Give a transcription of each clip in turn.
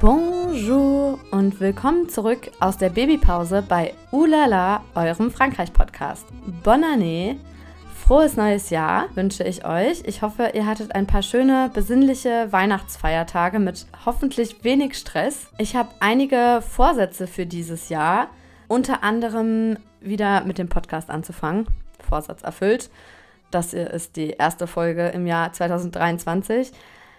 Bonjour und willkommen zurück aus der Babypause bei Oulala, eurem Frankreich-Podcast. Bonne année, frohes neues Jahr wünsche ich euch. Ich hoffe, ihr hattet ein paar schöne, besinnliche Weihnachtsfeiertage mit hoffentlich wenig Stress. Ich habe einige Vorsätze für dieses Jahr, unter anderem wieder mit dem Podcast anzufangen. Vorsatz erfüllt. Das ist die erste Folge im Jahr 2023.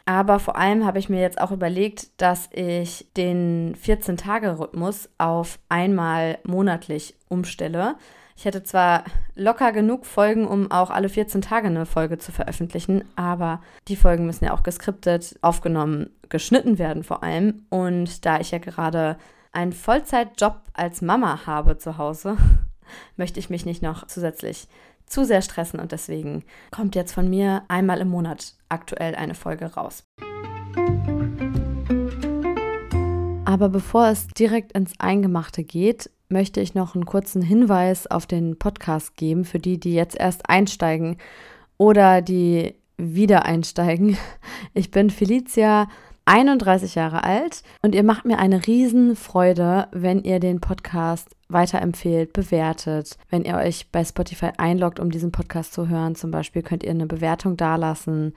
Aber vor allem habe ich mir jetzt auch überlegt, dass ich den 14-Tage-Rhythmus auf einmal monatlich umstelle. Ich hätte zwar locker genug Folgen, um auch alle 14 Tage eine Folge zu veröffentlichen, aber die Folgen müssen ja auch geskriptet, aufgenommen, geschnitten werden vor allem. Und da ich ja gerade einen Vollzeitjob als Mama habe zu Hause, möchte ich mich nicht noch zusätzlich zu sehr stressen und deswegen kommt jetzt von mir einmal im Monat aktuell eine Folge raus. Aber bevor es direkt ins Eingemachte geht, möchte ich noch einen kurzen Hinweis auf den Podcast geben für die, die jetzt erst einsteigen oder die wieder einsteigen. Ich bin Felicia 31 Jahre alt und ihr macht mir eine Riesenfreude, wenn ihr den Podcast weiterempfehlt, bewertet. Wenn ihr euch bei Spotify einloggt, um diesen Podcast zu hören, zum Beispiel, könnt ihr eine Bewertung dalassen,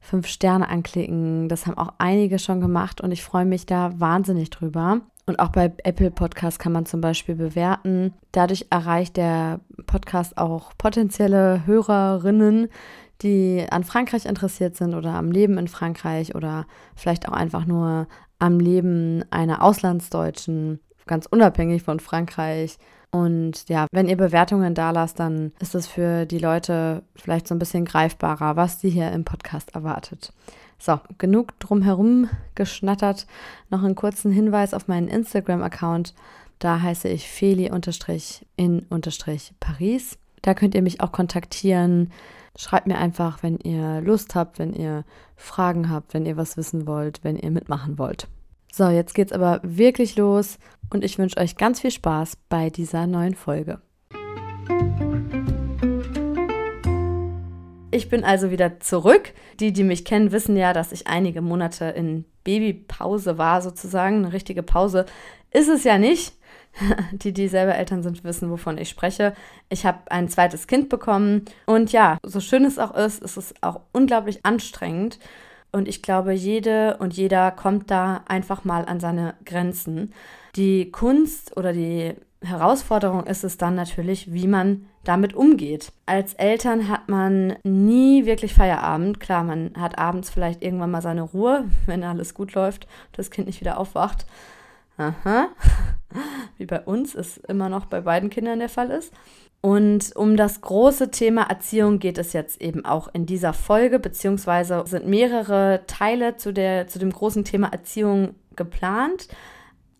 fünf Sterne anklicken. Das haben auch einige schon gemacht und ich freue mich da wahnsinnig drüber. Und auch bei Apple Podcast kann man zum Beispiel bewerten. Dadurch erreicht der Podcast auch potenzielle Hörerinnen, die an Frankreich interessiert sind oder am Leben in Frankreich oder vielleicht auch einfach nur am Leben einer Auslandsdeutschen, ganz unabhängig von Frankreich. Und ja, wenn ihr Bewertungen da lasst, dann ist es für die Leute vielleicht so ein bisschen greifbarer, was sie hier im Podcast erwartet. So, genug drumherum geschnattert. Noch einen kurzen Hinweis auf meinen Instagram-Account. Da heiße ich feli-in-paris. Da könnt ihr mich auch kontaktieren Schreibt mir einfach, wenn ihr Lust habt, wenn ihr Fragen habt, wenn ihr was wissen wollt, wenn ihr mitmachen wollt. So, jetzt geht's aber wirklich los und ich wünsche euch ganz viel Spaß bei dieser neuen Folge. Ich bin also wieder zurück. Die, die mich kennen, wissen ja, dass ich einige Monate in Babypause war, sozusagen. Eine richtige Pause ist es ja nicht. die, die selber Eltern sind, wissen, wovon ich spreche. Ich habe ein zweites Kind bekommen und ja, so schön es auch ist, ist es auch unglaublich anstrengend. Und ich glaube, jede und jeder kommt da einfach mal an seine Grenzen. Die Kunst oder die Herausforderung ist es dann natürlich, wie man damit umgeht. Als Eltern hat man nie wirklich Feierabend. Klar, man hat abends vielleicht irgendwann mal seine Ruhe, wenn alles gut läuft, und das Kind nicht wieder aufwacht. Aha. Wie bei uns es immer noch bei beiden Kindern der Fall ist. Und um das große Thema Erziehung geht es jetzt eben auch in dieser Folge, beziehungsweise sind mehrere Teile zu, der, zu dem großen Thema Erziehung geplant.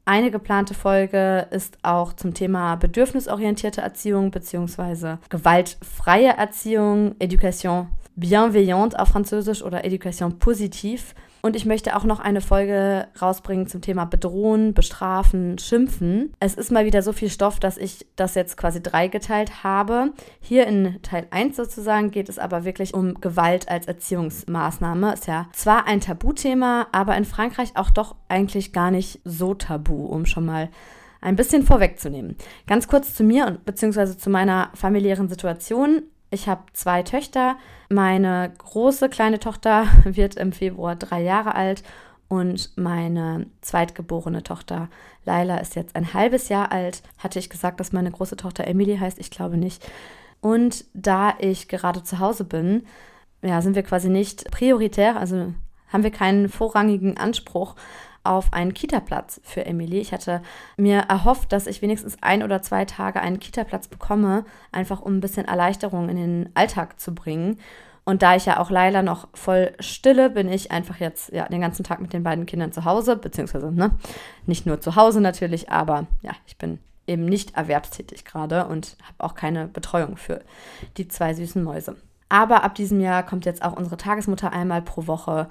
Eine geplante Folge ist auch zum Thema bedürfnisorientierte Erziehung beziehungsweise gewaltfreie Erziehung, Education bienveillante auf Französisch oder Education positiv. Und ich möchte auch noch eine Folge rausbringen zum Thema Bedrohen, Bestrafen, Schimpfen. Es ist mal wieder so viel Stoff, dass ich das jetzt quasi dreigeteilt habe. Hier in Teil 1 sozusagen geht es aber wirklich um Gewalt als Erziehungsmaßnahme. Ist ja zwar ein Tabuthema, aber in Frankreich auch doch eigentlich gar nicht so tabu, um schon mal ein bisschen vorwegzunehmen. Ganz kurz zu mir und beziehungsweise zu meiner familiären Situation. Ich habe zwei Töchter. Meine große kleine Tochter wird im Februar drei Jahre alt und meine zweitgeborene Tochter Laila ist jetzt ein halbes Jahr alt. Hatte ich gesagt, dass meine große Tochter Emily heißt? Ich glaube nicht. Und da ich gerade zu Hause bin, ja, sind wir quasi nicht prioritär, also haben wir keinen vorrangigen Anspruch auf einen Kita-Platz für Emily. Ich hatte mir erhofft, dass ich wenigstens ein oder zwei Tage einen Kita-Platz bekomme, einfach um ein bisschen Erleichterung in den Alltag zu bringen. Und da ich ja auch Laila noch voll stille, bin ich einfach jetzt ja, den ganzen Tag mit den beiden Kindern zu Hause, beziehungsweise ne, nicht nur zu Hause natürlich, aber ja, ich bin eben nicht erwerbstätig gerade und habe auch keine Betreuung für die zwei süßen Mäuse. Aber ab diesem Jahr kommt jetzt auch unsere Tagesmutter einmal pro Woche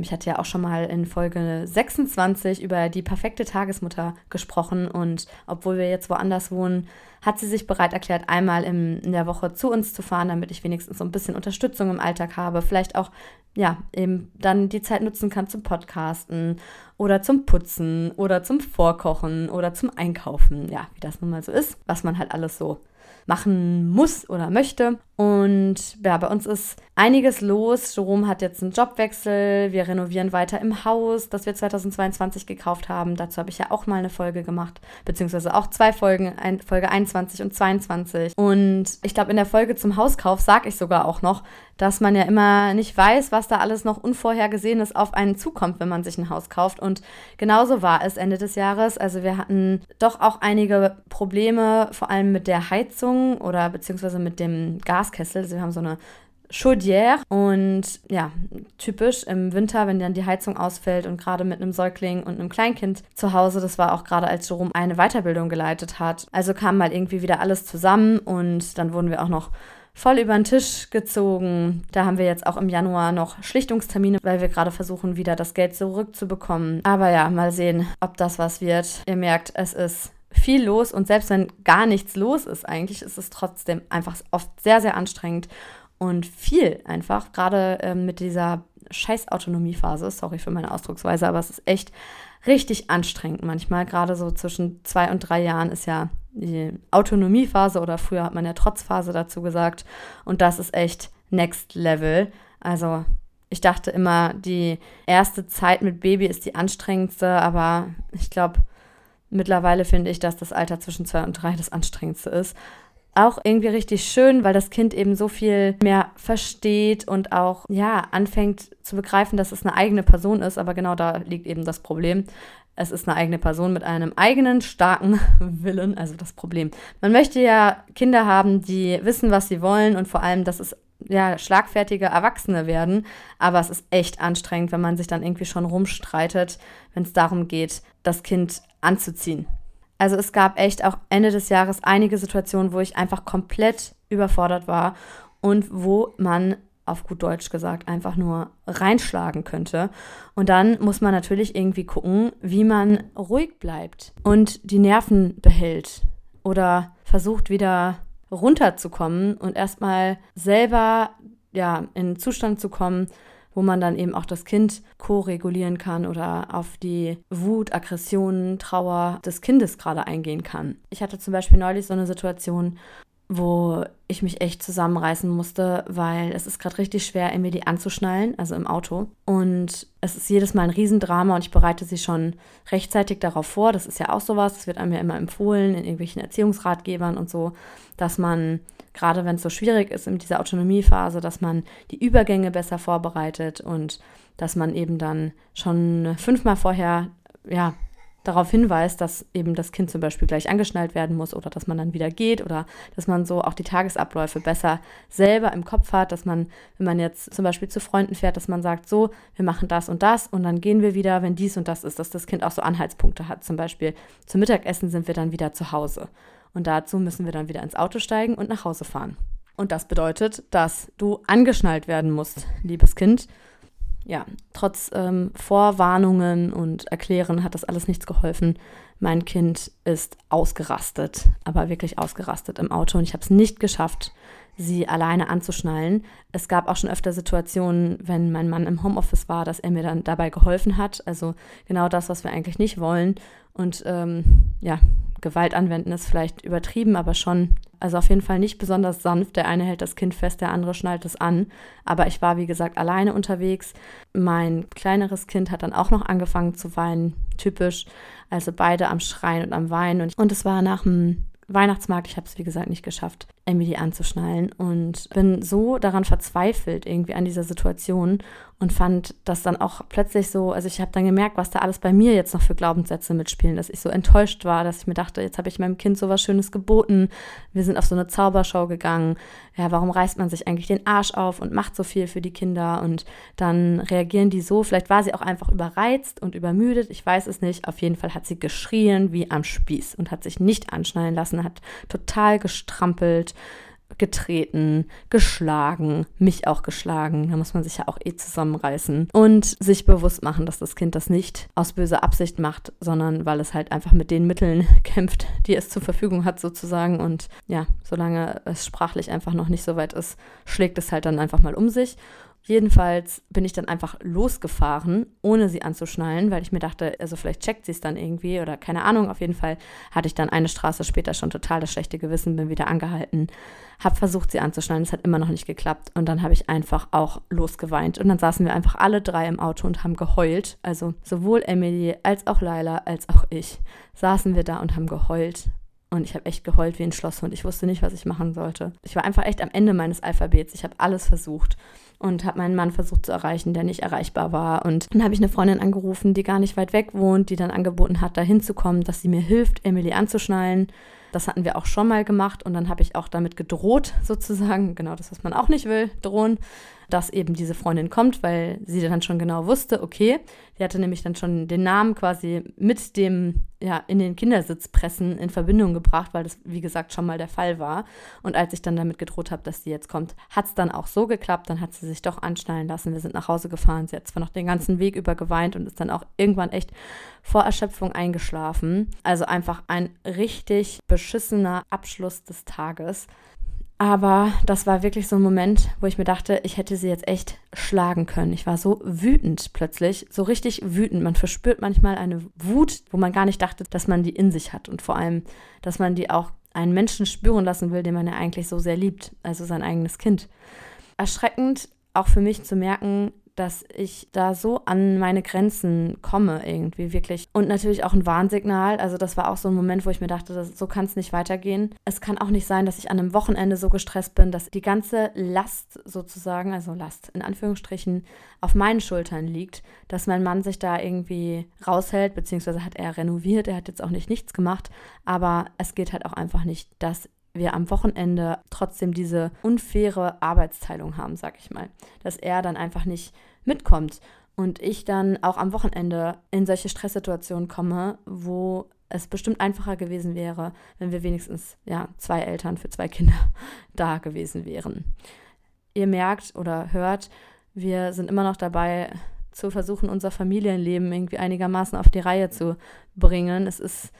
ich hatte ja auch schon mal in Folge 26 über die perfekte Tagesmutter gesprochen und obwohl wir jetzt woanders wohnen, hat sie sich bereit erklärt, einmal im, in der Woche zu uns zu fahren, damit ich wenigstens so ein bisschen Unterstützung im Alltag habe. Vielleicht auch, ja, eben dann die Zeit nutzen kann zum Podcasten oder zum Putzen oder zum Vorkochen oder zum Einkaufen. Ja, wie das nun mal so ist, was man halt alles so machen muss oder möchte. Und ja, bei uns ist einiges los. Jerome hat jetzt einen Jobwechsel. Wir renovieren weiter im Haus, das wir 2022 gekauft haben. Dazu habe ich ja auch mal eine Folge gemacht, beziehungsweise auch zwei Folgen, Folge 21 und 22. Und ich glaube, in der Folge zum Hauskauf sage ich sogar auch noch, dass man ja immer nicht weiß, was da alles noch Unvorhergesehenes auf einen zukommt, wenn man sich ein Haus kauft. Und genauso war es Ende des Jahres. Also wir hatten doch auch einige Probleme, vor allem mit der Heizung oder beziehungsweise mit dem Gaskessel. Also wir haben so eine Chaudière und ja, typisch im Winter, wenn dann die Heizung ausfällt und gerade mit einem Säugling und einem Kleinkind zu Hause, das war auch gerade als Jerome eine Weiterbildung geleitet hat. Also kam mal irgendwie wieder alles zusammen und dann wurden wir auch noch voll über den Tisch gezogen. Da haben wir jetzt auch im Januar noch Schlichtungstermine, weil wir gerade versuchen, wieder das Geld zurückzubekommen. Aber ja, mal sehen, ob das was wird. Ihr merkt, es ist viel los und selbst wenn gar nichts los ist, eigentlich ist es trotzdem einfach oft sehr, sehr anstrengend und viel einfach, gerade äh, mit dieser scheiß Autonomiephase. Sorry für meine Ausdrucksweise, aber es ist echt richtig anstrengend manchmal. Gerade so zwischen zwei und drei Jahren ist ja die Autonomiephase oder früher hat man ja Trotzphase dazu gesagt. Und das ist echt Next Level. Also ich dachte immer, die erste Zeit mit Baby ist die anstrengendste, aber ich glaube, mittlerweile finde ich, dass das Alter zwischen zwei und drei das anstrengendste ist. Auch irgendwie richtig schön, weil das Kind eben so viel mehr versteht und auch, ja, anfängt zu begreifen, dass es eine eigene Person ist. Aber genau da liegt eben das Problem es ist eine eigene Person mit einem eigenen starken Willen, also das Problem. Man möchte ja Kinder haben, die wissen, was sie wollen und vor allem, dass es ja schlagfertige Erwachsene werden, aber es ist echt anstrengend, wenn man sich dann irgendwie schon rumstreitet, wenn es darum geht, das Kind anzuziehen. Also es gab echt auch Ende des Jahres einige Situationen, wo ich einfach komplett überfordert war und wo man auf gut Deutsch gesagt, einfach nur reinschlagen könnte. Und dann muss man natürlich irgendwie gucken, wie man ruhig bleibt und die Nerven behält oder versucht wieder runterzukommen und erstmal selber ja in einen Zustand zu kommen, wo man dann eben auch das Kind ko-regulieren kann oder auf die Wut, Aggressionen, Trauer des Kindes gerade eingehen kann. Ich hatte zum Beispiel neulich so eine Situation, wo ich mich echt zusammenreißen musste, weil es ist gerade richtig schwer, Emily anzuschnallen, also im Auto. Und es ist jedes Mal ein Riesendrama und ich bereite sie schon rechtzeitig darauf vor. Das ist ja auch sowas, das wird einem ja immer empfohlen in irgendwelchen Erziehungsratgebern und so, dass man, gerade wenn es so schwierig ist in dieser Autonomiephase, dass man die Übergänge besser vorbereitet und dass man eben dann schon fünfmal vorher ja, darauf hinweist, dass eben das Kind zum Beispiel gleich angeschnallt werden muss oder dass man dann wieder geht oder dass man so auch die Tagesabläufe besser selber im Kopf hat, dass man, wenn man jetzt zum Beispiel zu Freunden fährt, dass man sagt, so, wir machen das und das und dann gehen wir wieder, wenn dies und das ist, dass das Kind auch so Anhaltspunkte hat. Zum Beispiel zum Mittagessen sind wir dann wieder zu Hause und dazu müssen wir dann wieder ins Auto steigen und nach Hause fahren. Und das bedeutet, dass du angeschnallt werden musst, liebes Kind ja, trotz ähm, Vorwarnungen und Erklären hat das alles nichts geholfen. Mein Kind ist ausgerastet, aber wirklich ausgerastet im Auto und ich habe es nicht geschafft, sie alleine anzuschnallen. Es gab auch schon öfter Situationen, wenn mein Mann im Homeoffice war, dass er mir dann dabei geholfen hat. Also genau das, was wir eigentlich nicht wollen. Und ähm, ja, Gewalt anwenden ist vielleicht übertrieben, aber schon, also auf jeden Fall nicht besonders sanft. Der eine hält das Kind fest, der andere schnallt es an. Aber ich war, wie gesagt, alleine unterwegs. Mein kleineres Kind hat dann auch noch angefangen zu weinen, typisch. Also beide am Schreien und am Weinen. Und, und es war nach dem Weihnachtsmarkt, ich habe es wie gesagt nicht geschafft, Emily anzuschnallen und bin so daran verzweifelt irgendwie an dieser Situation und fand das dann auch plötzlich so, also ich habe dann gemerkt, was da alles bei mir jetzt noch für Glaubenssätze mitspielen, dass ich so enttäuscht war, dass ich mir dachte, jetzt habe ich meinem Kind so was Schönes geboten, wir sind auf so eine Zaubershow gegangen, ja, warum reißt man sich eigentlich den Arsch auf und macht so viel für die Kinder? Und dann reagieren die so, vielleicht war sie auch einfach überreizt und übermüdet, ich weiß es nicht, auf jeden Fall hat sie geschrien wie am Spieß und hat sich nicht anschnallen lassen, hat total gestrampelt, getreten, geschlagen, mich auch geschlagen. Da muss man sich ja auch eh zusammenreißen und sich bewusst machen, dass das Kind das nicht aus böser Absicht macht, sondern weil es halt einfach mit den Mitteln kämpft, die es zur Verfügung hat sozusagen. Und ja, solange es sprachlich einfach noch nicht so weit ist, schlägt es halt dann einfach mal um sich. Jedenfalls bin ich dann einfach losgefahren, ohne sie anzuschnallen, weil ich mir dachte, also vielleicht checkt sie es dann irgendwie oder keine Ahnung. Auf jeden Fall hatte ich dann eine Straße später schon total das schlechte Gewissen, bin wieder angehalten, habe versucht, sie anzuschnallen. Es hat immer noch nicht geklappt und dann habe ich einfach auch losgeweint. Und dann saßen wir einfach alle drei im Auto und haben geheult. Also sowohl Emily als auch Laila als auch ich saßen wir da und haben geheult. Und ich habe echt geheult wie ein Schlosshund. Ich wusste nicht, was ich machen sollte. Ich war einfach echt am Ende meines Alphabets. Ich habe alles versucht und habe meinen Mann versucht zu erreichen, der nicht erreichbar war. Und dann habe ich eine Freundin angerufen, die gar nicht weit weg wohnt, die dann angeboten hat, da hinzukommen, dass sie mir hilft, Emily anzuschnallen. Das hatten wir auch schon mal gemacht und dann habe ich auch damit gedroht, sozusagen, genau das, was man auch nicht will, drohen dass eben diese Freundin kommt, weil sie dann schon genau wusste, okay, die hatte nämlich dann schon den Namen quasi mit dem, ja, in den Kindersitzpressen in Verbindung gebracht, weil das, wie gesagt, schon mal der Fall war. Und als ich dann damit gedroht habe, dass sie jetzt kommt, hat es dann auch so geklappt, dann hat sie sich doch anschnallen lassen. Wir sind nach Hause gefahren. Sie hat zwar noch den ganzen Weg über geweint und ist dann auch irgendwann echt vor Erschöpfung eingeschlafen. Also einfach ein richtig beschissener Abschluss des Tages. Aber das war wirklich so ein Moment, wo ich mir dachte, ich hätte sie jetzt echt schlagen können. Ich war so wütend plötzlich, so richtig wütend. Man verspürt manchmal eine Wut, wo man gar nicht dachte, dass man die in sich hat. Und vor allem, dass man die auch einen Menschen spüren lassen will, den man ja eigentlich so sehr liebt, also sein eigenes Kind. Erschreckend auch für mich zu merken, dass ich da so an meine Grenzen komme irgendwie wirklich. Und natürlich auch ein Warnsignal. Also das war auch so ein Moment, wo ich mir dachte, das, so kann es nicht weitergehen. Es kann auch nicht sein, dass ich an einem Wochenende so gestresst bin, dass die ganze Last sozusagen, also Last in Anführungsstrichen, auf meinen Schultern liegt, dass mein Mann sich da irgendwie raushält, beziehungsweise hat er renoviert, er hat jetzt auch nicht nichts gemacht, aber es geht halt auch einfach nicht, dass wir am Wochenende trotzdem diese unfaire Arbeitsteilung haben, sag ich mal. Dass er dann einfach nicht mitkommt und ich dann auch am Wochenende in solche Stresssituationen komme, wo es bestimmt einfacher gewesen wäre, wenn wir wenigstens ja, zwei Eltern für zwei Kinder da gewesen wären. Ihr merkt oder hört, wir sind immer noch dabei, zu versuchen, unser Familienleben irgendwie einigermaßen auf die Reihe zu bringen. Es ist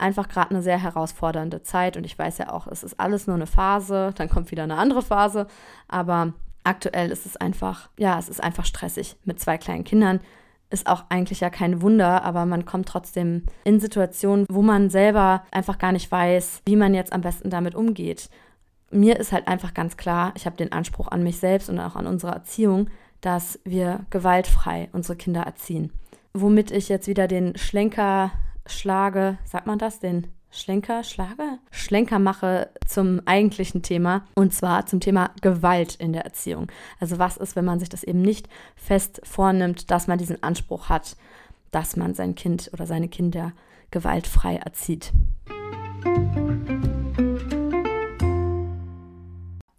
einfach gerade eine sehr herausfordernde Zeit und ich weiß ja auch, es ist alles nur eine Phase, dann kommt wieder eine andere Phase, aber aktuell ist es einfach, ja, es ist einfach stressig mit zwei kleinen Kindern. Ist auch eigentlich ja kein Wunder, aber man kommt trotzdem in Situationen, wo man selber einfach gar nicht weiß, wie man jetzt am besten damit umgeht. Mir ist halt einfach ganz klar, ich habe den Anspruch an mich selbst und auch an unsere Erziehung, dass wir gewaltfrei unsere Kinder erziehen. Womit ich jetzt wieder den Schlenker schlage, sagt man das, den Schlenker, Schlage? Schlenker mache zum eigentlichen Thema und zwar zum Thema Gewalt in der Erziehung. Also was ist, wenn man sich das eben nicht fest vornimmt, dass man diesen Anspruch hat, dass man sein Kind oder seine Kinder gewaltfrei erzieht.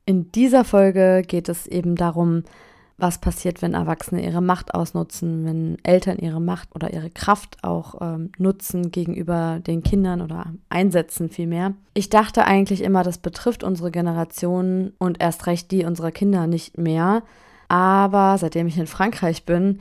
In dieser Folge geht es eben darum, was passiert, wenn Erwachsene ihre Macht ausnutzen, wenn Eltern ihre Macht oder ihre Kraft auch ähm, nutzen gegenüber den Kindern oder einsetzen vielmehr. Ich dachte eigentlich immer, das betrifft unsere Generation und erst recht die unserer Kinder nicht mehr. Aber seitdem ich in Frankreich bin,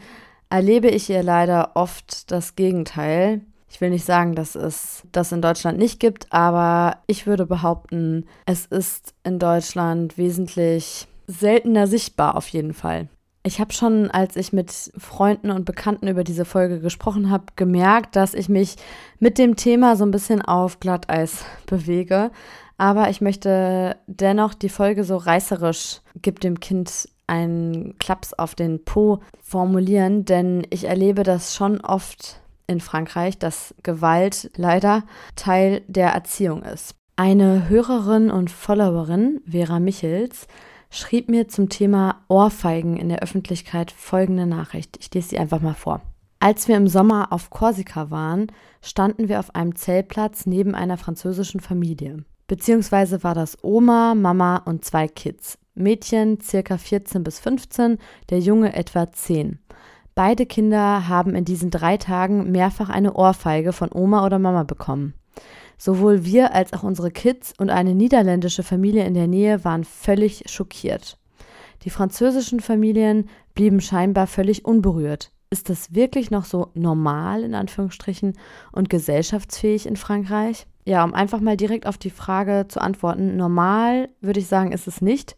erlebe ich hier leider oft das Gegenteil. Ich will nicht sagen, dass es das in Deutschland nicht gibt, aber ich würde behaupten, es ist in Deutschland wesentlich seltener sichtbar auf jeden Fall. Ich habe schon, als ich mit Freunden und Bekannten über diese Folge gesprochen habe, gemerkt, dass ich mich mit dem Thema so ein bisschen auf Glatteis bewege. Aber ich möchte dennoch die Folge so reißerisch, gibt dem Kind einen Klaps auf den Po formulieren, denn ich erlebe das schon oft in Frankreich, dass Gewalt leider Teil der Erziehung ist. Eine Hörerin und Followerin, Vera Michels, schrieb mir zum Thema Ohrfeigen in der Öffentlichkeit folgende Nachricht. Ich lese sie einfach mal vor. Als wir im Sommer auf Korsika waren, standen wir auf einem Zeltplatz neben einer französischen Familie. Beziehungsweise war das Oma, Mama und zwei Kids. Mädchen circa 14 bis 15, der Junge etwa 10. Beide Kinder haben in diesen drei Tagen mehrfach eine Ohrfeige von Oma oder Mama bekommen. Sowohl wir als auch unsere Kids und eine niederländische Familie in der Nähe waren völlig schockiert. Die französischen Familien blieben scheinbar völlig unberührt. Ist das wirklich noch so normal in Anführungsstrichen und gesellschaftsfähig in Frankreich? Ja, um einfach mal direkt auf die Frage zu antworten, normal würde ich sagen, ist es nicht,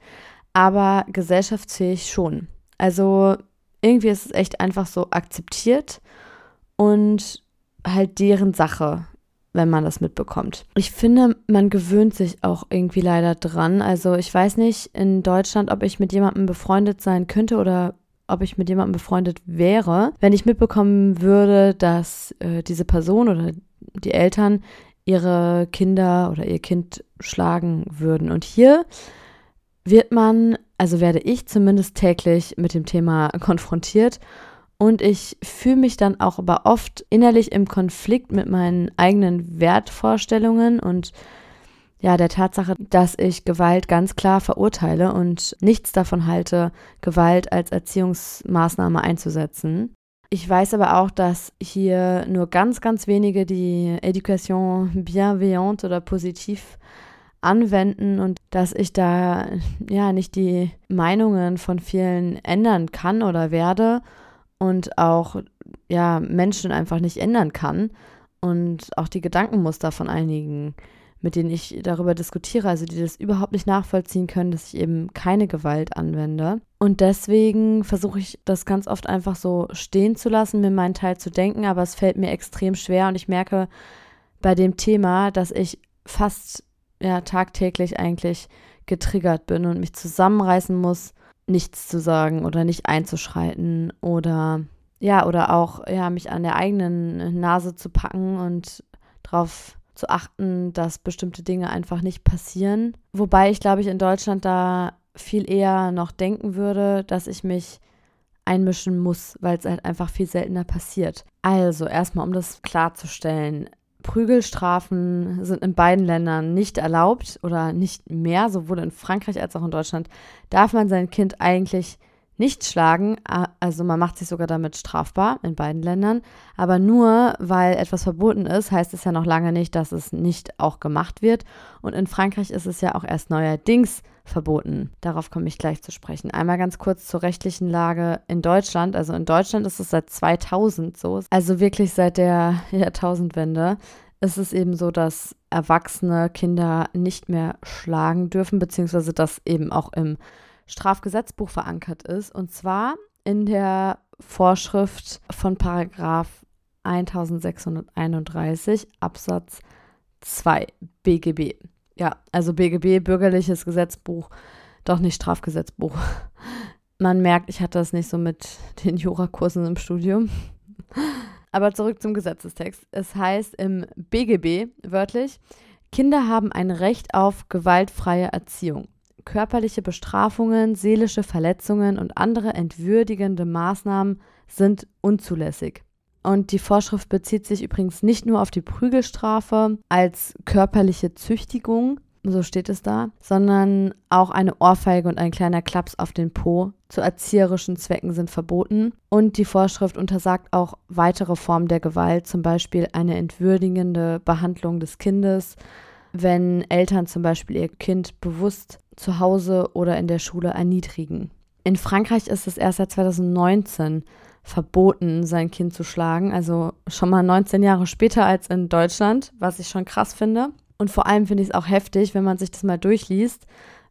aber gesellschaftsfähig schon. Also irgendwie ist es echt einfach so akzeptiert und halt deren Sache, wenn man das mitbekommt. Ich finde, man gewöhnt sich auch irgendwie leider dran. Also ich weiß nicht in Deutschland, ob ich mit jemandem befreundet sein könnte oder ob ich mit jemandem befreundet wäre, wenn ich mitbekommen würde, dass äh, diese Person oder die Eltern ihre Kinder oder ihr Kind schlagen würden. Und hier wird man, also werde ich zumindest täglich mit dem Thema konfrontiert. Und ich fühle mich dann auch aber oft innerlich im Konflikt mit meinen eigenen Wertvorstellungen und ja, der Tatsache, dass ich Gewalt ganz klar verurteile und nichts davon halte, Gewalt als Erziehungsmaßnahme einzusetzen. Ich weiß aber auch, dass hier nur ganz, ganz wenige die Education bienveillante oder positiv anwenden und dass ich da ja nicht die Meinungen von vielen ändern kann oder werde und auch ja Menschen einfach nicht ändern kann und auch die Gedankenmuster von einigen, mit denen ich darüber diskutiere, also die das überhaupt nicht nachvollziehen können, dass ich eben keine Gewalt anwende. Und deswegen versuche ich das ganz oft einfach so stehen zu lassen, mir meinen Teil zu denken, aber es fällt mir extrem schwer und ich merke bei dem Thema, dass ich fast ja tagtäglich eigentlich getriggert bin und mich zusammenreißen muss, nichts zu sagen oder nicht einzuschreiten oder ja, oder auch ja, mich an der eigenen Nase zu packen und darauf zu achten, dass bestimmte Dinge einfach nicht passieren. Wobei ich glaube ich in Deutschland da viel eher noch denken würde, dass ich mich einmischen muss, weil es halt einfach viel seltener passiert. Also erstmal, um das klarzustellen, Prügelstrafen sind in beiden Ländern nicht erlaubt oder nicht mehr, sowohl in Frankreich als auch in Deutschland. Darf man sein Kind eigentlich nicht schlagen, also man macht sich sogar damit strafbar in beiden Ländern, aber nur weil etwas verboten ist, heißt es ja noch lange nicht, dass es nicht auch gemacht wird. Und in Frankreich ist es ja auch erst neuerdings verboten. Darauf komme ich gleich zu sprechen. Einmal ganz kurz zur rechtlichen Lage in Deutschland. Also in Deutschland ist es seit 2000 so, also wirklich seit der Jahrtausendwende ist es eben so, dass erwachsene Kinder nicht mehr schlagen dürfen, beziehungsweise das eben auch im Strafgesetzbuch verankert ist. Und zwar in der Vorschrift von Paragraph 1631 Absatz 2 BGB. Ja, also BGB, Bürgerliches Gesetzbuch, doch nicht Strafgesetzbuch. Man merkt, ich hatte das nicht so mit den Jurakursen im Studium. Aber zurück zum Gesetzestext. Es heißt im BGB wörtlich, Kinder haben ein Recht auf gewaltfreie Erziehung. Körperliche Bestrafungen, seelische Verletzungen und andere entwürdigende Maßnahmen sind unzulässig. Und die Vorschrift bezieht sich übrigens nicht nur auf die Prügelstrafe als körperliche Züchtigung, so steht es da, sondern auch eine Ohrfeige und ein kleiner Klaps auf den Po zu erzieherischen Zwecken sind verboten. Und die Vorschrift untersagt auch weitere Formen der Gewalt, zum Beispiel eine entwürdigende Behandlung des Kindes, wenn Eltern zum Beispiel ihr Kind bewusst zu Hause oder in der Schule erniedrigen. In Frankreich ist es erst seit 2019 verboten, sein Kind zu schlagen. Also schon mal 19 Jahre später als in Deutschland, was ich schon krass finde. Und vor allem finde ich es auch heftig, wenn man sich das mal durchliest,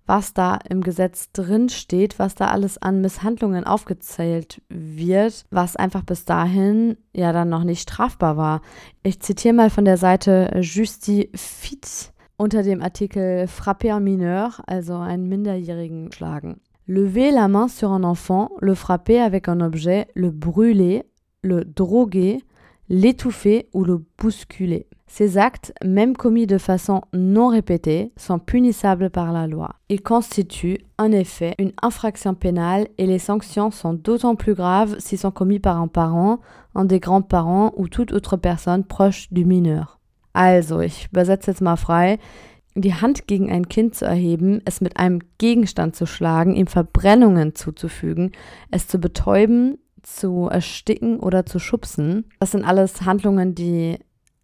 was da im Gesetz drin steht, was da alles an Misshandlungen aufgezählt wird, was einfach bis dahin ja dann noch nicht strafbar war. Ich zitiere mal von der Seite Justifit unter dem Artikel Frapper mineur, also einen Minderjährigen schlagen. Lever la main sur un enfant, le frapper avec un objet, le brûler, le droguer, l'étouffer ou le bousculer. Ces actes, même commis de façon non répétée, sont punissables par la loi. Ils constituent, en effet, une infraction pénale et les sanctions sont d'autant plus graves s'ils sont commis par un parent, un des grands-parents ou toute autre personne proche du mineur. Also, ich übersetze jetzt mal frei. die Hand gegen ein Kind zu erheben, es mit einem Gegenstand zu schlagen, ihm Verbrennungen zuzufügen, es zu betäuben, zu ersticken oder zu schubsen. Das sind alles Handlungen, die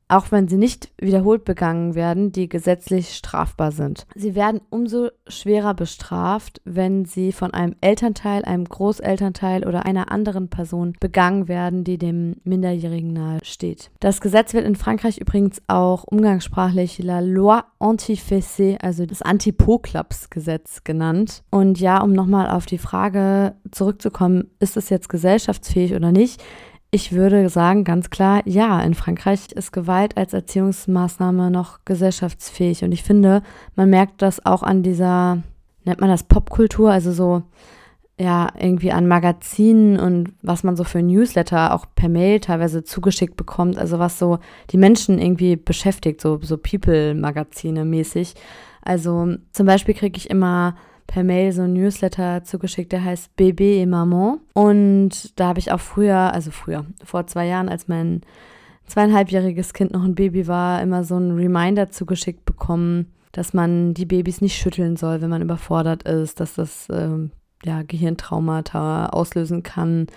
auch wenn sie nicht wiederholt begangen werden, die gesetzlich strafbar sind. Sie werden umso schwerer bestraft, wenn sie von einem Elternteil, einem Großelternteil oder einer anderen Person begangen werden, die dem Minderjährigen nahe steht. Das Gesetz wird in Frankreich übrigens auch umgangssprachlich La Loi Anti-Fessé, also das Anti-Poklaps-Gesetz genannt. Und ja, um nochmal auf die Frage zurückzukommen, ist es jetzt gesellschaftsfähig oder nicht? Ich würde sagen, ganz klar, ja, in Frankreich ist Gewalt als Erziehungsmaßnahme noch gesellschaftsfähig. Und ich finde, man merkt das auch an dieser, nennt man das Popkultur, also so, ja, irgendwie an Magazinen und was man so für Newsletter auch per Mail teilweise zugeschickt bekommt, also was so die Menschen irgendwie beschäftigt, so, so People-Magazine mäßig. Also zum Beispiel kriege ich immer per Mail so ein Newsletter zugeschickt, der heißt Bébé et Maman. Und da habe ich auch früher, also früher, vor zwei Jahren, als mein zweieinhalbjähriges Kind noch ein Baby war, immer so ein Reminder zugeschickt bekommen, dass man die Babys nicht schütteln soll, wenn man überfordert ist, dass das ähm, ja, Gehirntraumata auslösen kann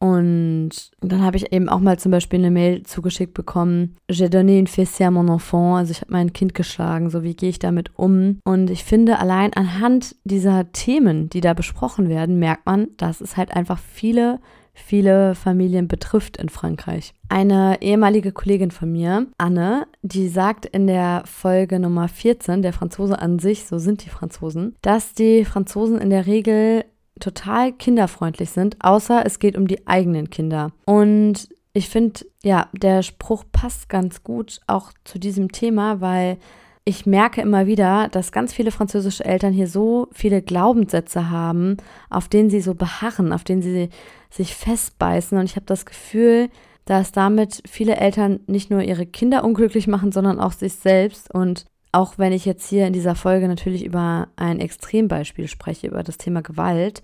und dann habe ich eben auch mal zum Beispiel eine Mail zugeschickt bekommen. J'ai donné une fessée à mon enfant. Also ich habe mein Kind geschlagen. So wie gehe ich damit um? Und ich finde, allein anhand dieser Themen, die da besprochen werden, merkt man, dass es halt einfach viele, viele Familien betrifft in Frankreich. Eine ehemalige Kollegin von mir, Anne, die sagt in der Folge Nummer 14, der Franzose an sich, so sind die Franzosen, dass die Franzosen in der Regel total kinderfreundlich sind, außer es geht um die eigenen Kinder. Und ich finde, ja, der Spruch passt ganz gut auch zu diesem Thema, weil ich merke immer wieder, dass ganz viele französische Eltern hier so viele Glaubenssätze haben, auf denen sie so beharren, auf denen sie sich festbeißen. Und ich habe das Gefühl, dass damit viele Eltern nicht nur ihre Kinder unglücklich machen, sondern auch sich selbst. Und auch wenn ich jetzt hier in dieser Folge natürlich über ein Extrembeispiel spreche, über das Thema Gewalt,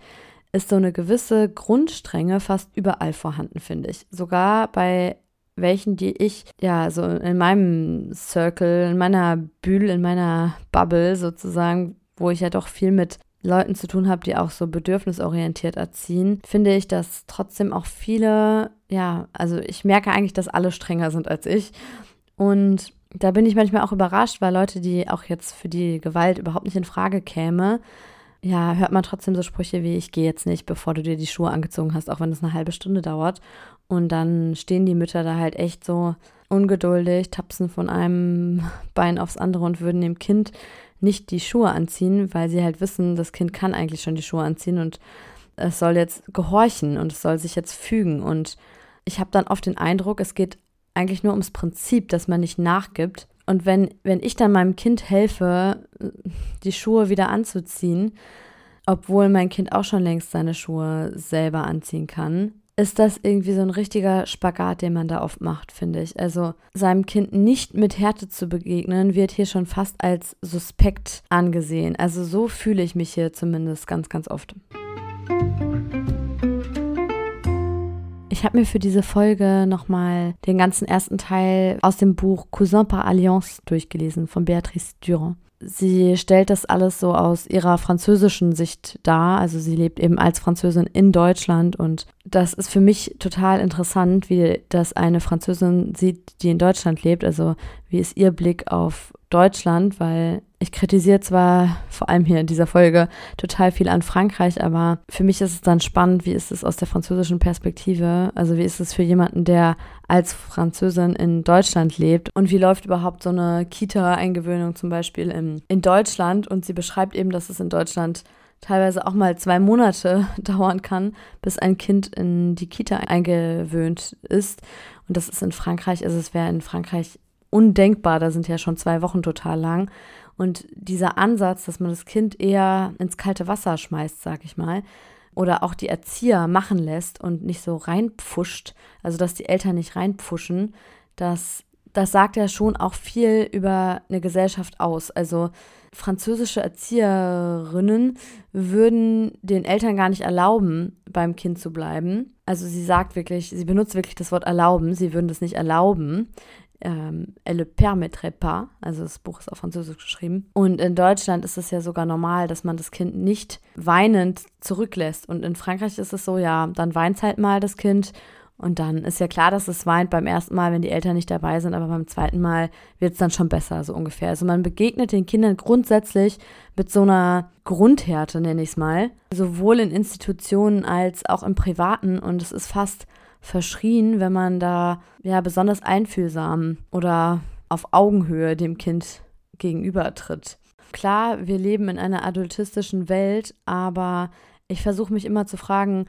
ist so eine gewisse Grundstrenge fast überall vorhanden, finde ich. Sogar bei welchen, die ich ja so in meinem Circle, in meiner Bühl, in meiner Bubble sozusagen, wo ich ja doch viel mit Leuten zu tun habe, die auch so bedürfnisorientiert erziehen, finde ich, dass trotzdem auch viele, ja, also ich merke eigentlich, dass alle strenger sind als ich. Und da bin ich manchmal auch überrascht, weil Leute, die auch jetzt für die Gewalt überhaupt nicht in Frage käme, ja, hört man trotzdem so Sprüche wie, ich gehe jetzt nicht, bevor du dir die Schuhe angezogen hast, auch wenn es eine halbe Stunde dauert. Und dann stehen die Mütter da halt echt so ungeduldig, tapsen von einem Bein aufs andere und würden dem Kind nicht die Schuhe anziehen, weil sie halt wissen, das Kind kann eigentlich schon die Schuhe anziehen und es soll jetzt gehorchen und es soll sich jetzt fügen. Und ich habe dann oft den Eindruck, es geht eigentlich nur ums Prinzip, dass man nicht nachgibt. Und wenn, wenn ich dann meinem Kind helfe, die Schuhe wieder anzuziehen, obwohl mein Kind auch schon längst seine Schuhe selber anziehen kann, ist das irgendwie so ein richtiger Spagat, den man da oft macht, finde ich. Also seinem Kind nicht mit Härte zu begegnen, wird hier schon fast als suspekt angesehen. Also so fühle ich mich hier zumindest ganz, ganz oft. Ich habe mir für diese Folge nochmal den ganzen ersten Teil aus dem Buch Cousin par Alliance durchgelesen von Beatrice Durand. Sie stellt das alles so aus ihrer französischen Sicht dar. Also sie lebt eben als Französin in Deutschland und das ist für mich total interessant, wie das eine Französin sieht, die in Deutschland lebt. Also wie ist ihr Blick auf Deutschland, weil ich kritisiere zwar vor allem hier in dieser Folge total viel an Frankreich, aber für mich ist es dann spannend, wie ist es aus der französischen Perspektive? Also wie ist es für jemanden, der als Französin in Deutschland lebt und wie läuft überhaupt so eine Kita-Eingewöhnung zum Beispiel in, in Deutschland? Und sie beschreibt eben, dass es in Deutschland teilweise auch mal zwei Monate dauern kann, bis ein Kind in die Kita eingewöhnt ist. Und das ist in Frankreich, also es wäre in Frankreich undenkbar. Da sind ja schon zwei Wochen total lang. Und dieser Ansatz, dass man das Kind eher ins kalte Wasser schmeißt, sag ich mal, oder auch die Erzieher machen lässt und nicht so reinpfuscht, also dass die Eltern nicht reinpfuschen, das, das sagt ja schon auch viel über eine Gesellschaft aus. Also französische Erzieherinnen würden den Eltern gar nicht erlauben, beim Kind zu bleiben. Also sie sagt wirklich, sie benutzt wirklich das Wort erlauben, sie würden das nicht erlauben ähm, Elle le permettrait pas, also das Buch ist auf Französisch geschrieben. Und in Deutschland ist es ja sogar normal, dass man das Kind nicht weinend zurücklässt. Und in Frankreich ist es so, ja, dann weint halt mal das Kind Und dann ist ja klar, dass es weint beim ersten Mal, wenn die Eltern nicht dabei sind, aber beim zweiten Mal wird es dann schon besser, so ungefähr. Also man begegnet den Kindern grundsätzlich mit so einer Grundhärte, nenne ich es mal, sowohl in Institutionen als auch im Privaten. Und es ist fast verschrien, wenn man da ja besonders einfühlsam oder auf Augenhöhe dem Kind gegenübertritt. Klar, wir leben in einer adultistischen Welt, aber ich versuche mich immer zu fragen,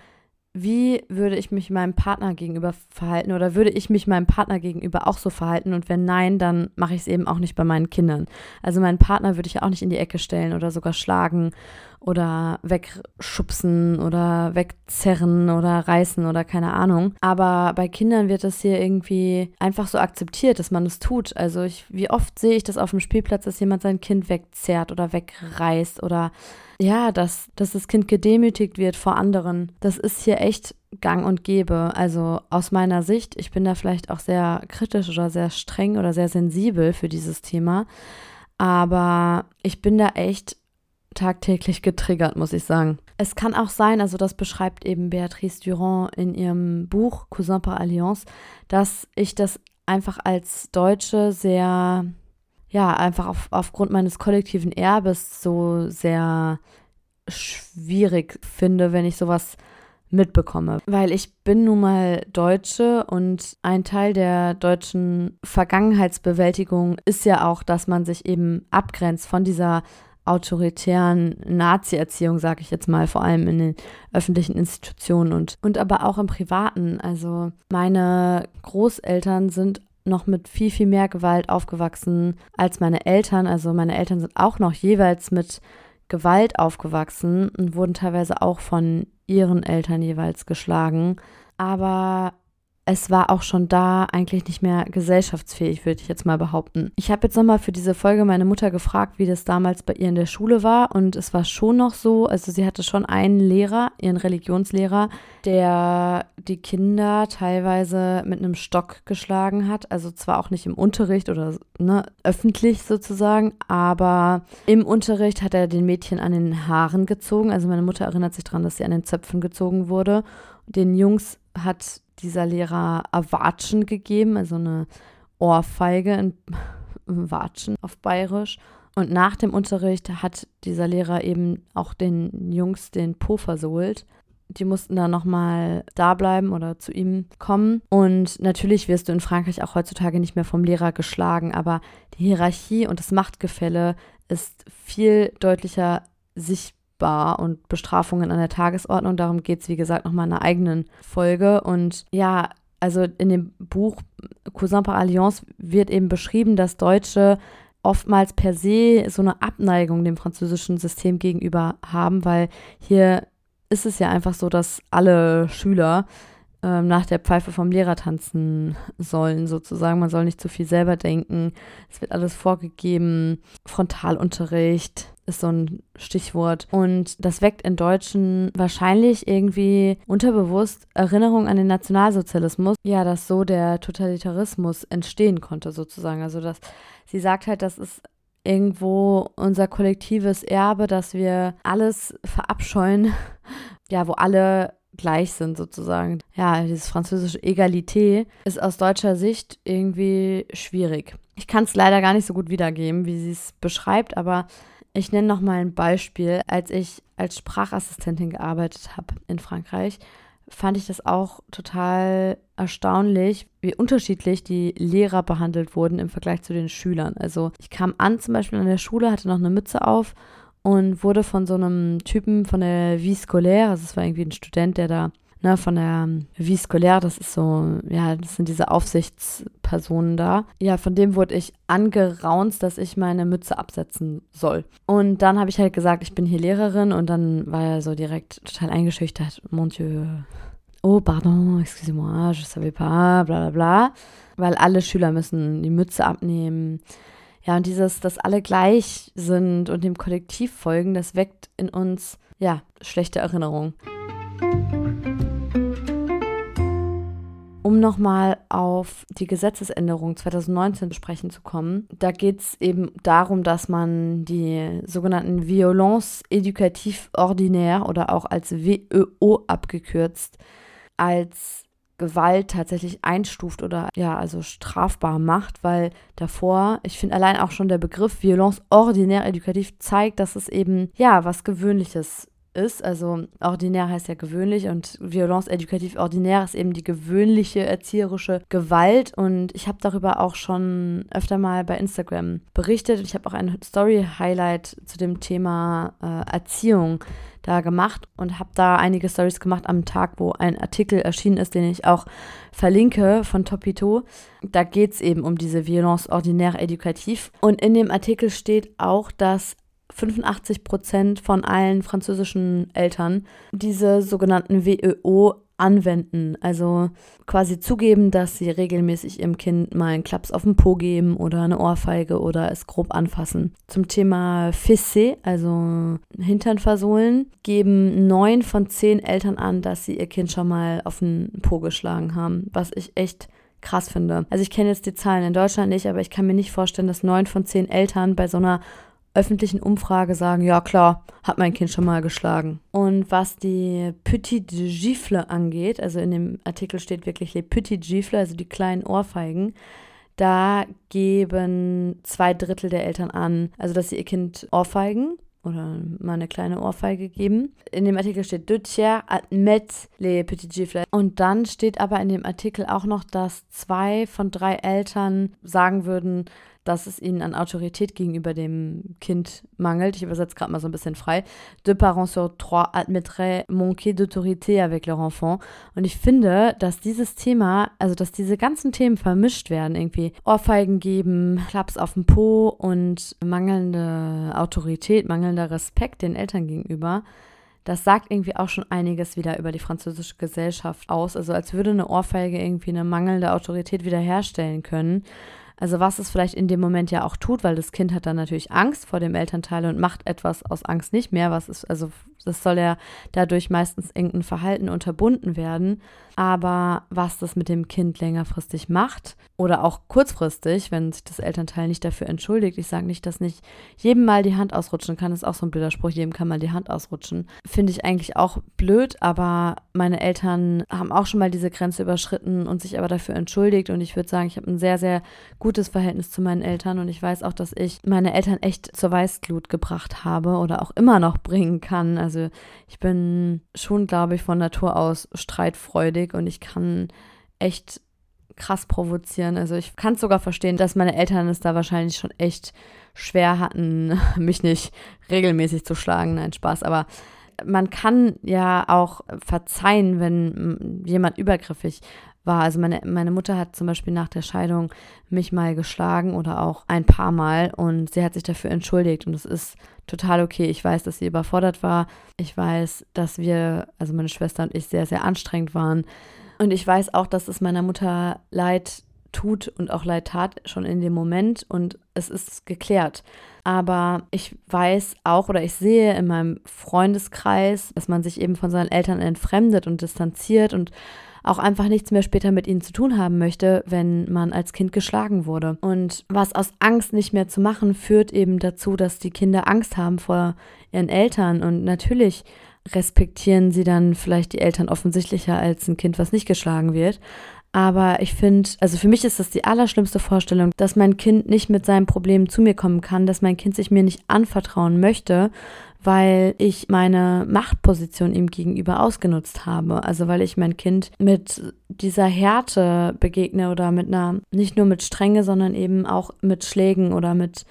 wie würde ich mich meinem Partner gegenüber verhalten oder würde ich mich meinem Partner gegenüber auch so verhalten und wenn nein, dann mache ich es eben auch nicht bei meinen Kindern. Also meinen Partner würde ich auch nicht in die Ecke stellen oder sogar schlagen oder wegschubsen oder wegzerren oder reißen oder keine Ahnung. Aber bei Kindern wird das hier irgendwie einfach so akzeptiert, dass man es das tut. Also ich, wie oft sehe ich das auf dem Spielplatz, dass jemand sein Kind wegzerrt oder wegreißt oder ja, dass, dass das Kind gedemütigt wird vor anderen. Das ist hier echt gang und gäbe. Also aus meiner Sicht, ich bin da vielleicht auch sehr kritisch oder sehr streng oder sehr sensibel für dieses Thema. Aber ich bin da echt tagtäglich getriggert, muss ich sagen. Es kann auch sein, also das beschreibt eben Beatrice Durand in ihrem Buch Cousin par Alliance, dass ich das einfach als Deutsche sehr, ja, einfach auf, aufgrund meines kollektiven Erbes so sehr schwierig finde, wenn ich sowas mitbekomme. Weil ich bin nun mal Deutsche und ein Teil der deutschen Vergangenheitsbewältigung ist ja auch, dass man sich eben abgrenzt von dieser autoritären Nazi-Erziehung, sage ich jetzt mal, vor allem in den öffentlichen Institutionen und, und aber auch im Privaten. Also meine Großeltern sind noch mit viel, viel mehr Gewalt aufgewachsen als meine Eltern. Also meine Eltern sind auch noch jeweils mit Gewalt aufgewachsen und wurden teilweise auch von ihren Eltern jeweils geschlagen. Aber es war auch schon da eigentlich nicht mehr gesellschaftsfähig, würde ich jetzt mal behaupten. Ich habe jetzt nochmal für diese Folge meine Mutter gefragt, wie das damals bei ihr in der Schule war. Und es war schon noch so, also sie hatte schon einen Lehrer, ihren Religionslehrer, der die Kinder teilweise mit einem Stock geschlagen hat. Also zwar auch nicht im Unterricht oder ne, öffentlich sozusagen, aber im Unterricht hat er den Mädchen an den Haaren gezogen. Also meine Mutter erinnert sich daran, dass sie an den Zöpfen gezogen wurde. Den Jungs hat dieser Lehrer Watschen gegeben, also eine Ohrfeige in Watschen auf Bayerisch. Und nach dem Unterricht hat dieser Lehrer eben auch den Jungs den Po versohlt. Die mussten dann nochmal da bleiben oder zu ihm kommen. Und natürlich wirst du in Frankreich auch heutzutage nicht mehr vom Lehrer geschlagen, aber die Hierarchie und das Machtgefälle ist viel deutlicher sichtbar strafbar und Bestrafungen an der Tagesordnung. Darum geht es, wie gesagt, nochmal in einer eigenen Folge. Und ja, also in dem Buch Cousin par Alliance wird eben beschrieben, dass Deutsche oftmals per se so eine Abneigung dem französischen System gegenüber haben, weil hier ist es ja einfach so, dass alle Schüler ähm, nach der Pfeife vom Lehrer tanzen sollen, sozusagen. Man soll nicht zu viel selber denken. Es wird alles vorgegeben. Frontalunterricht ist so ein Stichwort. Und das weckt in Deutschen wahrscheinlich irgendwie unterbewusst Erinnerung an den Nationalsozialismus. Ja, dass so der Totalitarismus entstehen konnte, sozusagen. Also, dass sie sagt halt, das ist irgendwo unser kollektives Erbe, dass wir alles verabscheuen, ja, wo alle gleich sind sozusagen. Ja, dieses französische Egalité ist aus deutscher Sicht irgendwie schwierig. Ich kann es leider gar nicht so gut wiedergeben, wie sie es beschreibt, aber ich nenne noch mal ein Beispiel. Als ich als Sprachassistentin gearbeitet habe in Frankreich, fand ich das auch total erstaunlich, wie unterschiedlich die Lehrer behandelt wurden im Vergleich zu den Schülern. Also ich kam an zum Beispiel an der Schule, hatte noch eine Mütze auf und wurde von so einem Typen von der Vie Scolaire, also es war irgendwie ein Student, der da ne, von der Vie Scolaire, das ist so, ja, das sind diese Aufsichtspersonen da. Ja, von dem wurde ich angeraunzt, dass ich meine Mütze absetzen soll. Und dann habe ich halt gesagt, ich bin hier Lehrerin und dann war er so direkt total eingeschüchtert. Mon Dieu. Oh, pardon, excusez-moi, je savais pas, bla bla bla. Weil alle Schüler müssen die Mütze abnehmen. Ja, und dieses, dass alle gleich sind und dem Kollektiv folgen, das weckt in uns, ja, schlechte Erinnerungen. Um nochmal auf die Gesetzesänderung 2019 besprechen zu kommen, da geht es eben darum, dass man die sogenannten Violence éducative ordinaire oder auch als WEO abgekürzt als Gewalt tatsächlich einstuft oder ja, also strafbar macht, weil davor, ich finde allein auch schon der Begriff Violence ordinaire éducative zeigt, dass es eben ja was Gewöhnliches ist. Also ordinär heißt ja gewöhnlich und Violence éducative ordinaire ist eben die gewöhnliche erzieherische Gewalt. Und ich habe darüber auch schon öfter mal bei Instagram berichtet. Ich habe auch ein Story-Highlight zu dem Thema äh, Erziehung da gemacht und habe da einige Stories gemacht am Tag, wo ein Artikel erschienen ist, den ich auch verlinke von Topito. Da geht es eben um diese Violence ordinaire éducative. Und in dem Artikel steht auch, dass 85 Prozent von allen französischen Eltern diese sogenannten WEO anwenden. Also quasi zugeben, dass sie regelmäßig ihrem Kind mal einen Klaps auf den Po geben oder eine Ohrfeige oder es grob anfassen. Zum Thema Fissé, also Hintern versohlen, geben neun von zehn Eltern an, dass sie ihr Kind schon mal auf den Po geschlagen haben, was ich echt krass finde. Also ich kenne jetzt die Zahlen in Deutschland nicht, aber ich kann mir nicht vorstellen, dass neun von zehn Eltern bei so einer öffentlichen Umfrage sagen, ja klar, hat mein Kind schon mal geschlagen. Und was die Petit Gifle angeht, also in dem Artikel steht wirklich les Petit Gifle, also die kleinen Ohrfeigen, da geben zwei Drittel der Eltern an, also dass sie ihr Kind ohrfeigen oder mal eine kleine Ohrfeige geben. In dem Artikel steht deux tiers admettent les petits gifles. Und dann steht aber in dem Artikel auch noch, dass zwei von drei Eltern sagen würden, dass es ihnen an Autorität gegenüber dem Kind mangelt. Ich übersetze gerade mal so ein bisschen frei. Deux parents sur trois admettraient manquer d'autorité avec leur enfant. Und ich finde, dass dieses Thema, also dass diese ganzen Themen vermischt werden, irgendwie Ohrfeigen geben, Klaps auf dem Po und mangelnde Autorität, mangelnder Respekt den Eltern gegenüber. Das sagt irgendwie auch schon einiges wieder über die französische Gesellschaft aus. Also als würde eine Ohrfeige irgendwie eine mangelnde Autorität wiederherstellen können. Also was es vielleicht in dem Moment ja auch tut, weil das Kind hat dann natürlich Angst vor dem Elternteil und macht etwas aus Angst nicht mehr, was ist, also das soll ja dadurch meistens irgendein Verhalten unterbunden werden. Aber was das mit dem Kind längerfristig macht oder auch kurzfristig, wenn sich das Elternteil nicht dafür entschuldigt, ich sage nicht, dass nicht jedem mal die Hand ausrutschen kann, ist auch so ein blöder Spruch, jedem kann mal die Hand ausrutschen. Finde ich eigentlich auch blöd, aber meine Eltern haben auch schon mal diese Grenze überschritten und sich aber dafür entschuldigt. Und ich würde sagen, ich habe ein sehr, sehr gutes Verhältnis zu meinen Eltern und ich weiß auch, dass ich meine Eltern echt zur Weißglut gebracht habe oder auch immer noch bringen kann. Also ich bin schon, glaube ich, von Natur aus streitfreudig und ich kann echt krass provozieren. Also ich kann es sogar verstehen, dass meine Eltern es da wahrscheinlich schon echt schwer hatten, mich nicht regelmäßig zu schlagen. Nein, Spaß. Aber man kann ja auch verzeihen, wenn jemand übergriffig war. Also meine, meine Mutter hat zum Beispiel nach der Scheidung mich mal geschlagen oder auch ein paar Mal und sie hat sich dafür entschuldigt und es ist total okay. Ich weiß, dass sie überfordert war. Ich weiß, dass wir, also meine Schwester und ich, sehr, sehr anstrengend waren. Und ich weiß auch, dass es meiner Mutter leid tut und auch leid tat schon in dem Moment und es ist geklärt. Aber ich weiß auch oder ich sehe in meinem Freundeskreis, dass man sich eben von seinen Eltern entfremdet und distanziert und auch einfach nichts mehr später mit ihnen zu tun haben möchte, wenn man als Kind geschlagen wurde. Und was aus Angst nicht mehr zu machen, führt eben dazu, dass die Kinder Angst haben vor ihren Eltern. Und natürlich respektieren sie dann vielleicht die Eltern offensichtlicher als ein Kind, was nicht geschlagen wird. Aber ich finde, also für mich ist das die allerschlimmste Vorstellung, dass mein Kind nicht mit seinen Problemen zu mir kommen kann, dass mein Kind sich mir nicht anvertrauen möchte weil ich meine Machtposition ihm gegenüber ausgenutzt habe. Also weil ich mein Kind mit dieser Härte begegne oder mit einer, nicht nur mit Strenge, sondern eben auch mit Schlägen oder mit,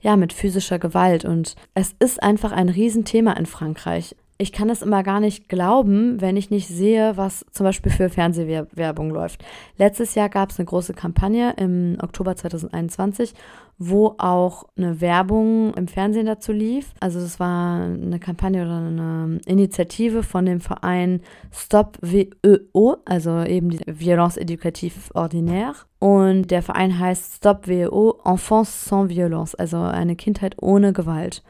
ja, mit physischer Gewalt. Und es ist einfach ein Riesenthema in Frankreich ich kann es immer gar nicht glauben, wenn ich nicht sehe, was zum Beispiel für Fernsehwerbung läuft. Letztes Jahr gab es eine große Kampagne im Oktober 2021, wo auch eine Werbung im Fernsehen dazu lief. Also es war eine Kampagne oder eine Initiative von dem Verein Stop WEO, also eben die Violence Éducative Ordinaire. Und der Verein heißt Stop WEO Enfance sans Violence, also eine Kindheit ohne Gewalt.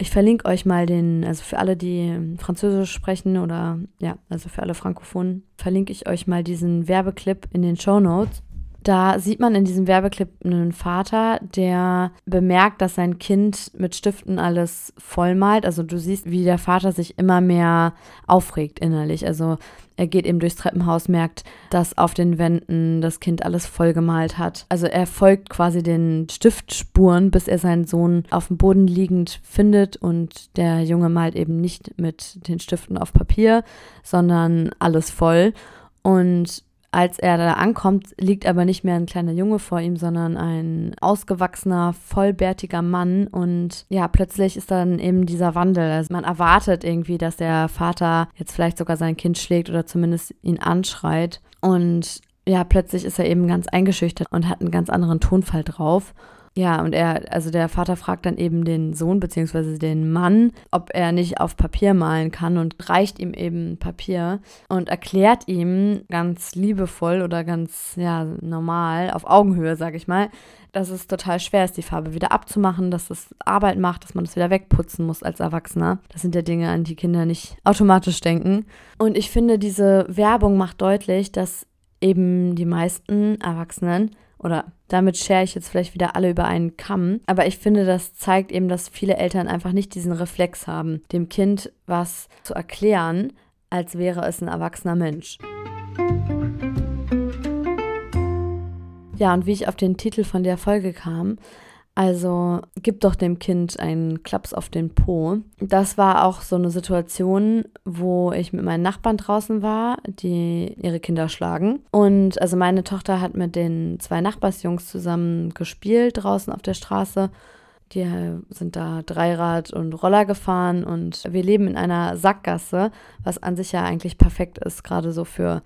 Ich verlinke euch mal den, also für alle, die Französisch sprechen oder ja, also für alle Frankophonen, verlinke ich euch mal diesen Werbeclip in den Show Notes. Da sieht man in diesem Werbeclip einen Vater, der bemerkt, dass sein Kind mit Stiften alles vollmalt. Also du siehst, wie der Vater sich immer mehr aufregt innerlich. Also er geht eben durchs Treppenhaus, merkt, dass auf den Wänden das Kind alles vollgemalt hat. Also er folgt quasi den Stiftspuren, bis er seinen Sohn auf dem Boden liegend findet und der Junge malt eben nicht mit den Stiften auf Papier, sondern alles voll. Und als er da ankommt, liegt aber nicht mehr ein kleiner Junge vor ihm, sondern ein ausgewachsener, vollbärtiger Mann. Und ja, plötzlich ist dann eben dieser Wandel. Also man erwartet irgendwie, dass der Vater jetzt vielleicht sogar sein Kind schlägt oder zumindest ihn anschreit. Und ja, plötzlich ist er eben ganz eingeschüchtert und hat einen ganz anderen Tonfall drauf. Ja, und er, also der Vater fragt dann eben den Sohn bzw. den Mann, ob er nicht auf Papier malen kann und reicht ihm eben Papier und erklärt ihm ganz liebevoll oder ganz, ja, normal, auf Augenhöhe, sag ich mal, dass es total schwer ist, die Farbe wieder abzumachen, dass es Arbeit macht, dass man das wieder wegputzen muss als Erwachsener. Das sind ja Dinge, an die Kinder nicht automatisch denken. Und ich finde, diese Werbung macht deutlich, dass eben die meisten Erwachsenen oder damit schere ich jetzt vielleicht wieder alle über einen Kamm. Aber ich finde, das zeigt eben, dass viele Eltern einfach nicht diesen Reflex haben, dem Kind was zu erklären, als wäre es ein erwachsener Mensch. Ja, und wie ich auf den Titel von der Folge kam, also gib doch dem Kind einen Klaps auf den Po. Das war auch so eine Situation, wo ich mit meinen Nachbarn draußen war, die ihre Kinder schlagen. Und also meine Tochter hat mit den zwei Nachbarsjungs zusammen gespielt draußen auf der Straße. Die sind da Dreirad und Roller gefahren und wir leben in einer Sackgasse, was an sich ja eigentlich perfekt ist, gerade so für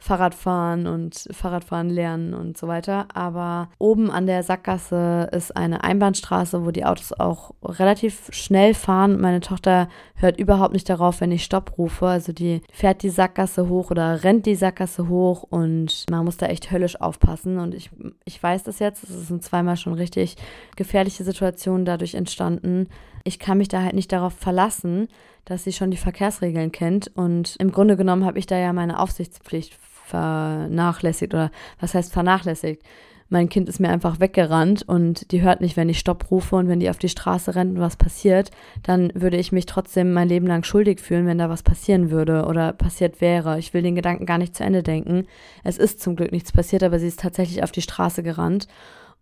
Fahrradfahren und Fahrradfahren lernen und so weiter. Aber oben an der Sackgasse ist eine Einbahnstraße, wo die Autos auch relativ schnell fahren. Meine Tochter hört überhaupt nicht darauf, wenn ich Stopp rufe. Also die fährt die Sackgasse hoch oder rennt die Sackgasse hoch und man muss da echt höllisch aufpassen. Und ich, ich weiß das jetzt, es sind zweimal schon richtig gefährliche Situationen dadurch entstanden. Ich kann mich da halt nicht darauf verlassen, dass sie schon die Verkehrsregeln kennt. Und im Grunde genommen habe ich da ja meine Aufsichtspflicht vernachlässigt oder was heißt vernachlässigt? Mein Kind ist mir einfach weggerannt und die hört nicht, wenn ich Stopp rufe und wenn die auf die Straße rennt und was passiert, dann würde ich mich trotzdem mein Leben lang schuldig fühlen, wenn da was passieren würde oder passiert wäre. Ich will den Gedanken gar nicht zu Ende denken. Es ist zum Glück nichts passiert, aber sie ist tatsächlich auf die Straße gerannt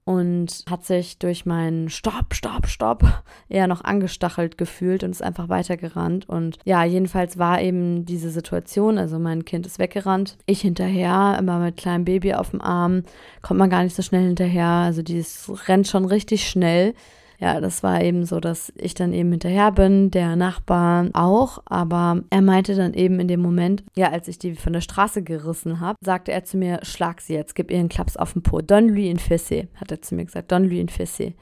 und hat sich durch meinen Stopp, Stopp, Stopp eher noch angestachelt gefühlt und ist einfach weitergerannt. Und ja, jedenfalls war eben diese Situation, also mein Kind ist weggerannt, ich hinterher, immer mit kleinem Baby auf dem Arm, kommt man gar nicht so schnell hinterher, also die rennt schon richtig schnell ja, das war eben so, dass ich dann eben hinterher bin, der Nachbar auch, aber er meinte dann eben in dem Moment, ja, als ich die von der Straße gerissen habe, sagte er zu mir, schlag sie jetzt, gib ihr einen Klaps auf den Po. Don lui in fessé, hat er zu mir gesagt, don lui in fessé.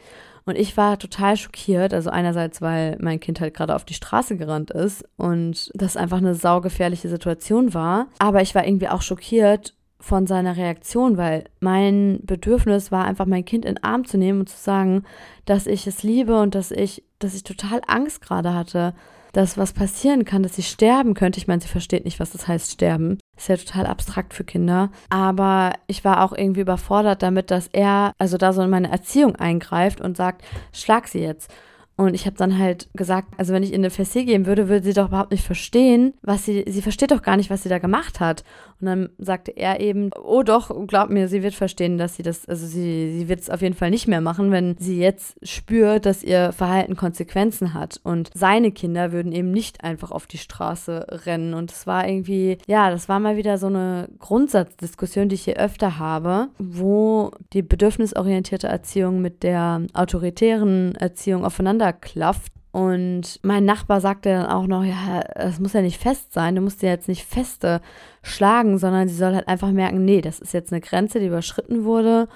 Und ich war total schockiert. Also einerseits, weil mein Kind halt gerade auf die Straße gerannt ist und das einfach eine saugefährliche Situation war. Aber ich war irgendwie auch schockiert von seiner Reaktion, weil mein Bedürfnis war einfach mein Kind in den Arm zu nehmen und zu sagen, dass ich es liebe und dass ich, dass ich total Angst gerade hatte, dass was passieren kann, dass sie sterben könnte. Ich meine, sie versteht nicht, was das heißt sterben. Ist ja total abstrakt für Kinder. Aber ich war auch irgendwie überfordert damit, dass er also da so in meine Erziehung eingreift und sagt, schlag sie jetzt. Und ich habe dann halt gesagt, also wenn ich in eine Fessé gehen würde, würde sie doch überhaupt nicht verstehen, was sie, sie versteht doch gar nicht, was sie da gemacht hat. Und dann sagte er eben, oh doch, glaub mir, sie wird verstehen, dass sie das, also sie, sie wird es auf jeden Fall nicht mehr machen, wenn sie jetzt spürt, dass ihr Verhalten Konsequenzen hat. Und seine Kinder würden eben nicht einfach auf die Straße rennen. Und es war irgendwie, ja, das war mal wieder so eine Grundsatzdiskussion, die ich hier öfter habe, wo die bedürfnisorientierte Erziehung mit der autoritären Erziehung aufeinander klafft. Und mein Nachbar sagte dann auch noch, ja, es muss ja nicht fest sein, du musst ja jetzt nicht feste schlagen, sondern sie soll halt einfach merken, nee, das ist jetzt eine Grenze, die überschritten wurde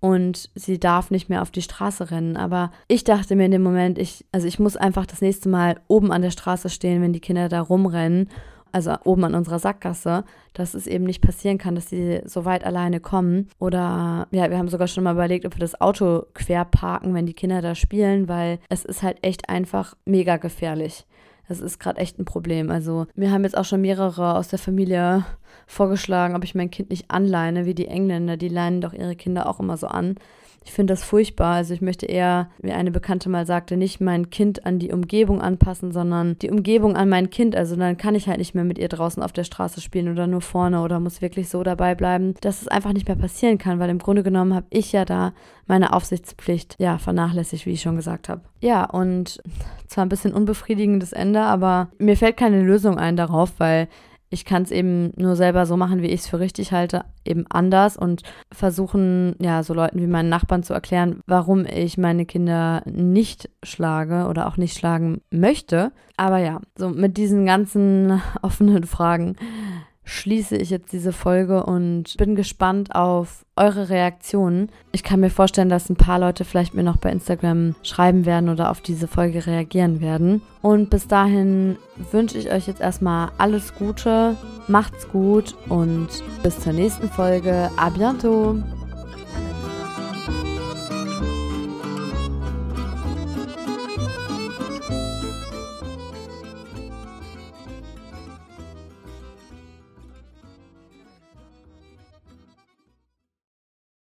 und sie darf nicht mehr auf die Straße rennen. Aber ich dachte mir in dem Moment, ich, also ich muss einfach das nächste Mal oben an der Straße stehen, wenn die Kinder da rumrennen also oben an unserer Sackgasse, dass es eben nicht passieren kann, dass sie so weit alleine kommen. Oder ja, wir haben sogar schon mal überlegt, ob wir das Auto quer parken, wenn die Kinder da spielen, weil es ist halt echt einfach mega gefährlich. Das ist gerade echt ein Problem. Also mir haben jetzt auch schon mehrere aus der Familie vorgeschlagen, ob ich mein Kind nicht anleine, wie die Engländer. Die leinen doch ihre Kinder auch immer so an. Ich finde das furchtbar. Also ich möchte eher, wie eine Bekannte mal sagte, nicht mein Kind an die Umgebung anpassen, sondern die Umgebung an mein Kind. Also dann kann ich halt nicht mehr mit ihr draußen auf der Straße spielen oder nur vorne oder muss wirklich so dabei bleiben, dass es einfach nicht mehr passieren kann, weil im Grunde genommen habe ich ja da meine Aufsichtspflicht ja vernachlässigt, wie ich schon gesagt habe. Ja, und zwar ein bisschen unbefriedigendes Ende, aber mir fällt keine Lösung ein darauf, weil ich kann es eben nur selber so machen, wie ich es für richtig halte, eben anders und versuchen, ja, so Leuten wie meinen Nachbarn zu erklären, warum ich meine Kinder nicht schlage oder auch nicht schlagen möchte. Aber ja, so mit diesen ganzen offenen Fragen schließe ich jetzt diese Folge und bin gespannt auf eure Reaktionen. Ich kann mir vorstellen, dass ein paar Leute vielleicht mir noch bei Instagram schreiben werden oder auf diese Folge reagieren werden. Und bis dahin wünsche ich euch jetzt erstmal alles Gute, macht's gut und bis zur nächsten Folge. A bientôt!